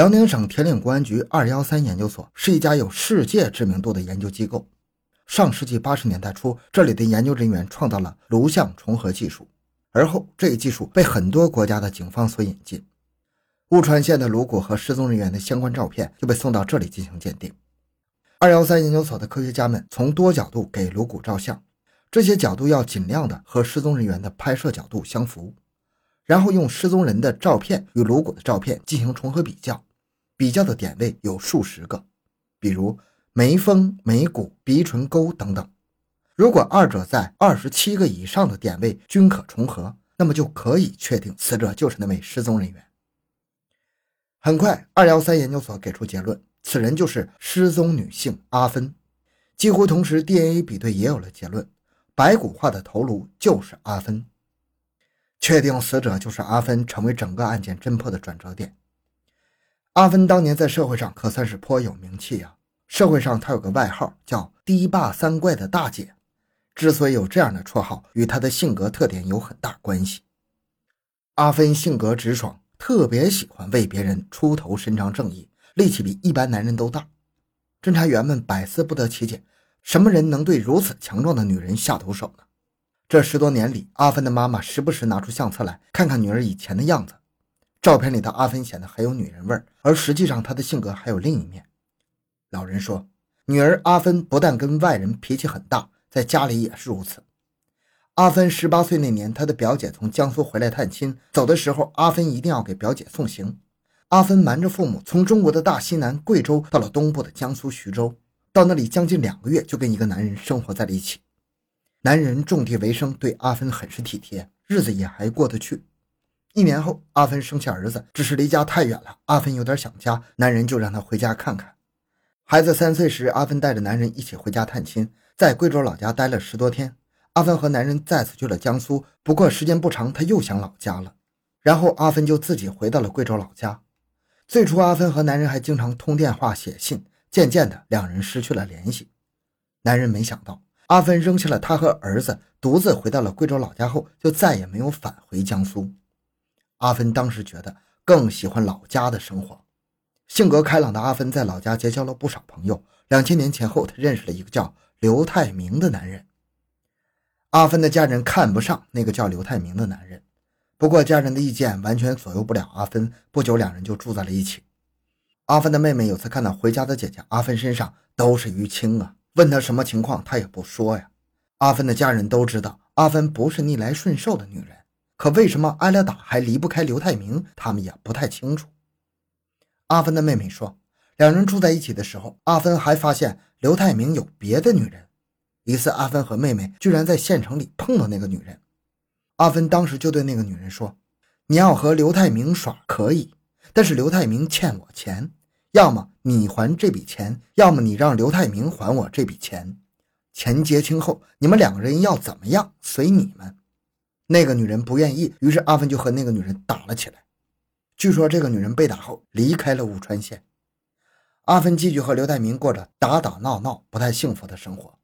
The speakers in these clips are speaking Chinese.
辽宁省铁岭公安局二幺三研究所是一家有世界知名度的研究机构。上世纪八十年代初，这里的研究人员创造了颅相重合技术，而后这一技术被很多国家的警方所引进。雾川县的颅骨和失踪人员的相关照片就被送到这里进行鉴定。二幺三研究所的科学家们从多角度给颅骨照相，这些角度要尽量的和失踪人员的拍摄角度相符，然后用失踪人的照片与颅骨的照片进行重合比较。比较的点位有数十个，比如眉峰、眉骨、鼻唇沟等等。如果二者在二十七个以上的点位均可重合，那么就可以确定死者就是那位失踪人员。很快，二幺三研究所给出结论，此人就是失踪女性阿芬。几乎同时，DNA 比对也有了结论，白骨化的头颅就是阿芬。确定死者就是阿芬，成为整个案件侦破的转折点。阿芬当年在社会上可算是颇有名气啊！社会上她有个外号叫“堤坝三怪”的大姐。之所以有这样的绰号，与她的性格特点有很大关系。阿芬性格直爽，特别喜欢为别人出头伸张正义，力气比一般男人都大。侦查员们百思不得其解，什么人能对如此强壮的女人下毒手呢？这十多年里，阿芬的妈妈时不时拿出相册来看看女儿以前的样子。照片里的阿芬显得很有女人味儿，而实际上她的性格还有另一面。老人说，女儿阿芬不但跟外人脾气很大，在家里也是如此。阿芬十八岁那年，她的表姐从江苏回来探亲，走的时候，阿芬一定要给表姐送行。阿芬瞒着父母，从中国的大西南贵州到了东部的江苏徐州，到那里将近两个月，就跟一个男人生活在了一起。男人种地为生，对阿芬很是体贴，日子也还过得去。一年后，阿芬生下儿子，只是离家太远了，阿芬有点想家，男人就让她回家看看。孩子三岁时，阿芬带着男人一起回家探亲，在贵州老家待了十多天。阿芬和男人再次去了江苏，不过时间不长，他又想老家了。然后阿芬就自己回到了贵州老家。最初，阿芬和男人还经常通电话、写信，渐渐的，两人失去了联系。男人没想到，阿芬扔下了他和儿子，独自回到了贵州老家后，就再也没有返回江苏。阿芬当时觉得更喜欢老家的生活。性格开朗的阿芬在老家结交了不少朋友。两千年前后，她认识了一个叫刘太明的男人。阿芬的家人看不上那个叫刘太明的男人，不过家人的意见完全左右不了阿芬。不久，两人就住在了一起。阿芬的妹妹有次看到回家的姐姐阿芬身上都是淤青啊，问她什么情况，她也不说呀。阿芬的家人都知道阿芬不是逆来顺受的女人。可为什么挨了打还离不开刘太明？他们也不太清楚。阿芬的妹妹说，两人住在一起的时候，阿芬还发现刘太明有别的女人。一次，阿芬和妹妹居然在县城里碰到那个女人。阿芬当时就对那个女人说：“你要和刘太明耍可以，但是刘太明欠我钱，要么你还这笔钱，要么你让刘太明还我这笔钱。钱结清后，你们两个人要怎么样，随你们。”那个女人不愿意，于是阿芬就和那个女人打了起来。据说这个女人被打后离开了武川县，阿芬继续和刘太明过着打打闹闹、不太幸福的生活。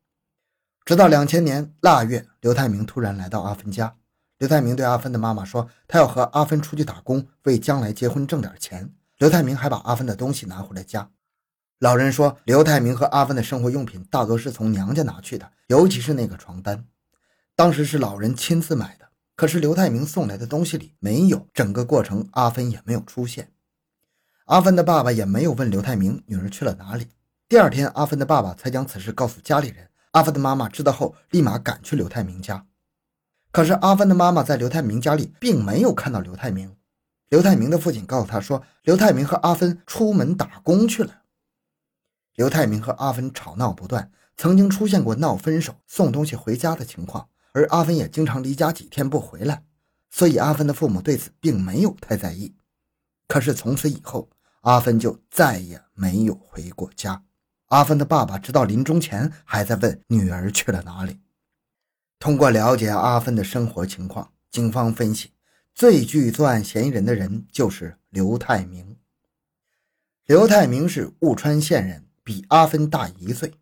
直到两千年腊月，刘太明突然来到阿芬家。刘太明对阿芬的妈妈说：“他要和阿芬出去打工，为将来结婚挣点钱。”刘太明还把阿芬的东西拿回了家。老人说，刘太明和阿芬的生活用品大多是从娘家拿去的，尤其是那个床单，当时是老人亲自买的。可是刘太明送来的东西里没有，整个过程阿芬也没有出现，阿芬的爸爸也没有问刘太明女儿去了哪里。第二天，阿芬的爸爸才将此事告诉家里人。阿芬的妈妈知道后，立马赶去刘太明家。可是阿芬的妈妈在刘太明家里并没有看到刘太明。刘太明的父亲告诉他说，刘太明和阿芬出门打工去了。刘太明和阿芬吵闹不断，曾经出现过闹分手、送东西回家的情况。而阿芬也经常离家几天不回来，所以阿芬的父母对此并没有太在意。可是从此以后，阿芬就再也没有回过家。阿芬的爸爸直到临终前还在问女儿去了哪里。通过了解阿芬的生活情况，警方分析，最具作案嫌疑人的人就是刘太明。刘太明是雾川县人，比阿芬大一岁。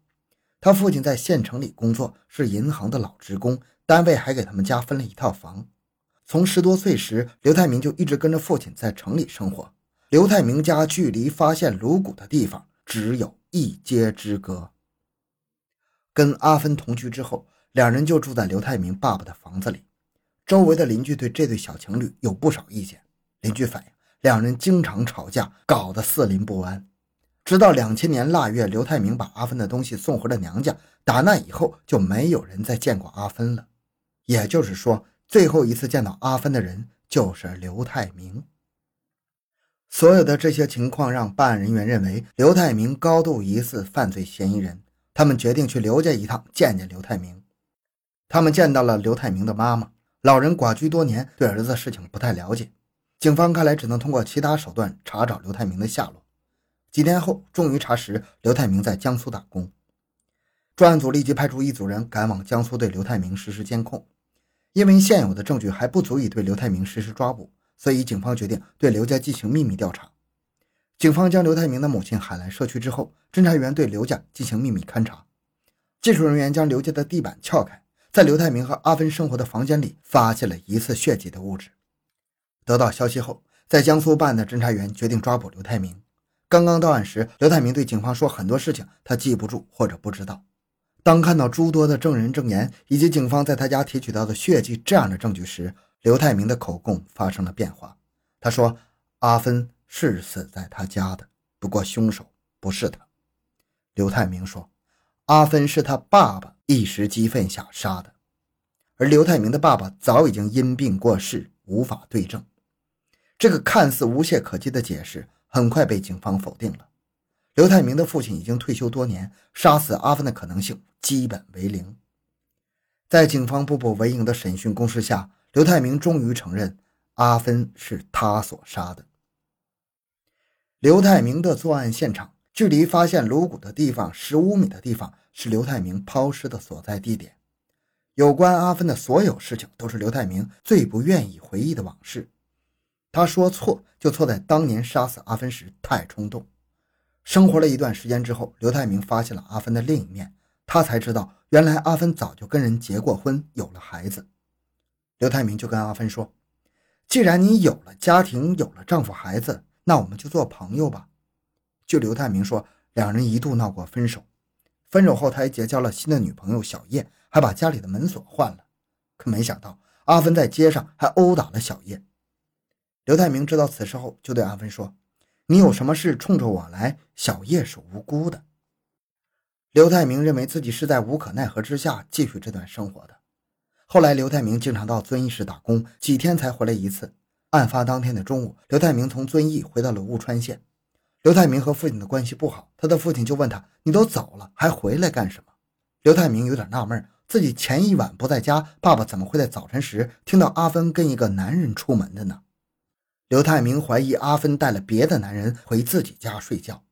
他父亲在县城里工作，是银行的老职工。单位还给他们家分了一套房。从十多岁时，刘太明就一直跟着父亲在城里生活。刘太明家距离发现颅骨的地方只有一街之隔。跟阿芬同居之后，两人就住在刘太明爸爸的房子里。周围的邻居对这对小情侣有不少意见。邻居反映，两人经常吵架，搞得四邻不安。直到两千年腊月，刘太明把阿芬的东西送回了娘家。打那以后，就没有人再见过阿芬了。也就是说，最后一次见到阿芬的人就是刘太明。所有的这些情况让办案人员认为刘太明高度疑似犯罪嫌疑人。他们决定去刘家一趟，见见刘太明。他们见到了刘太明的妈妈，老人寡居多年，对儿子的事情不太了解。警方看来只能通过其他手段查找刘太明的下落。几天后，终于查实刘太明在江苏打工。专案组立即派出一组人赶往江苏，对刘太明实施监控。因为现有的证据还不足以对刘太明实施抓捕，所以警方决定对刘家进行秘密调查。警方将刘太明的母亲喊来社区之后，侦查员对刘家进行秘密勘查。技术人员将刘家的地板撬开，在刘太明和阿芬生活的房间里发现了疑似血迹的物质。得到消息后，在江苏办案的侦查员决定抓捕刘太明。刚刚到案时，刘太明对警方说很多事情他记不住或者不知道。当看到诸多的证人证言以及警方在他家提取到的血迹这样的证据时，刘太明的口供发生了变化。他说：“阿芬是死在他家的，不过凶手不是他。”刘太明说：“阿芬是他爸爸一时激愤下杀的，而刘太明的爸爸早已经因病过世，无法对证。”这个看似无懈可击的解释很快被警方否定了。刘太明的父亲已经退休多年，杀死阿芬的可能性基本为零。在警方步步为营的审讯攻势下，刘太明终于承认阿芬是他所杀的。刘太明的作案现场距离发现颅骨的地方十五米的地方是刘太明抛尸的所在地点。有关阿芬的所有事情都是刘太明最不愿意回忆的往事。他说错就错在当年杀死阿芬时太冲动。生活了一段时间之后，刘太明发现了阿芬的另一面，他才知道原来阿芬早就跟人结过婚，有了孩子。刘太明就跟阿芬说：“既然你有了家庭，有了丈夫孩子，那我们就做朋友吧。”据刘太明说，两人一度闹过分手，分手后他还结交了新的女朋友小叶，还把家里的门锁换了。可没想到，阿芬在街上还殴打了小叶。刘太明知道此事后，就对阿芬说。你有什么事冲着我来？小叶是无辜的。刘太明认为自己是在无可奈何之下继续这段生活的。后来，刘太明经常到遵义市打工，几天才回来一次。案发当天的中午，刘太明从遵义回到了务川县。刘太明和父亲的关系不好，他的父亲就问他：“你都走了，还回来干什么？”刘太明有点纳闷，自己前一晚不在家，爸爸怎么会在早晨时听到阿芬跟一个男人出门的呢？刘太明怀疑阿芬带了别的男人回自己家睡觉。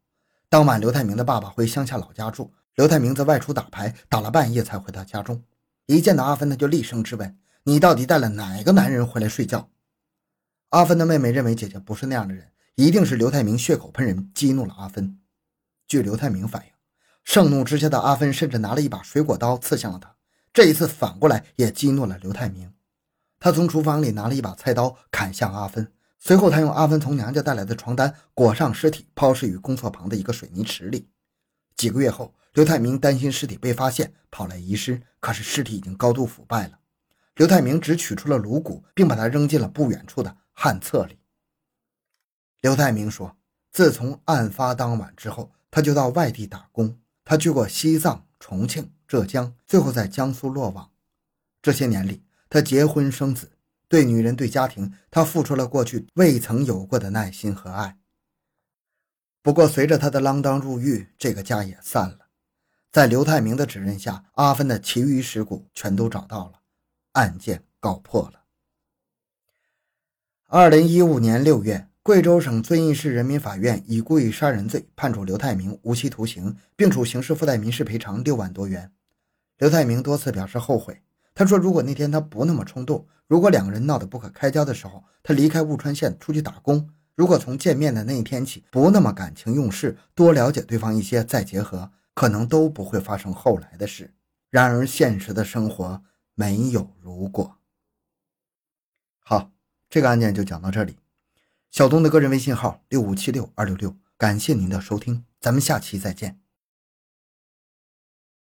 当晚，刘太明的爸爸回乡下老家住，刘太明在外出打牌，打了半夜才回到家中。一见到阿芬，他就厉声质问：“你到底带了哪个男人回来睡觉？”阿芬的妹妹认为姐姐不是那样的人，一定是刘太明血口喷人，激怒了阿芬。据刘太明反映，盛怒之下的阿芬甚至拿了一把水果刀刺向了他。这一次反过来也激怒了刘太明，他从厨房里拿了一把菜刀砍向阿芬。随后，他用阿芬从娘家带来的床单裹上尸体，抛尸于公厕旁的一个水泥池里。几个月后，刘太明担心尸体被发现，跑来遗失，可是尸体已经高度腐败了。刘太明只取出了颅骨，并把它扔进了不远处的旱厕里。刘太明说：“自从案发当晚之后，他就到外地打工，他去过西藏、重庆、浙江，最后在江苏落网。这些年里，他结婚生子。”对女人、对家庭，他付出了过去未曾有过的耐心和爱。不过，随着他的锒铛入狱，这个家也散了。在刘太明的指认下，阿芬的其余尸骨全都找到了，案件告破了。二零一五年六月，贵州省遵义市人民法院以故意杀人罪判处刘太明无期徒刑，并处刑事附带民事赔偿六万多元。刘太明多次表示后悔。他说：“如果那天他不那么冲动，如果两个人闹得不可开交的时候，他离开雾川县出去打工，如果从见面的那一天起不那么感情用事，多了解对方一些再结合，可能都不会发生后来的事。然而现实的生活没有如果。”好，这个案件就讲到这里。小东的个人微信号六五七六二六六，感谢您的收听，咱们下期再见。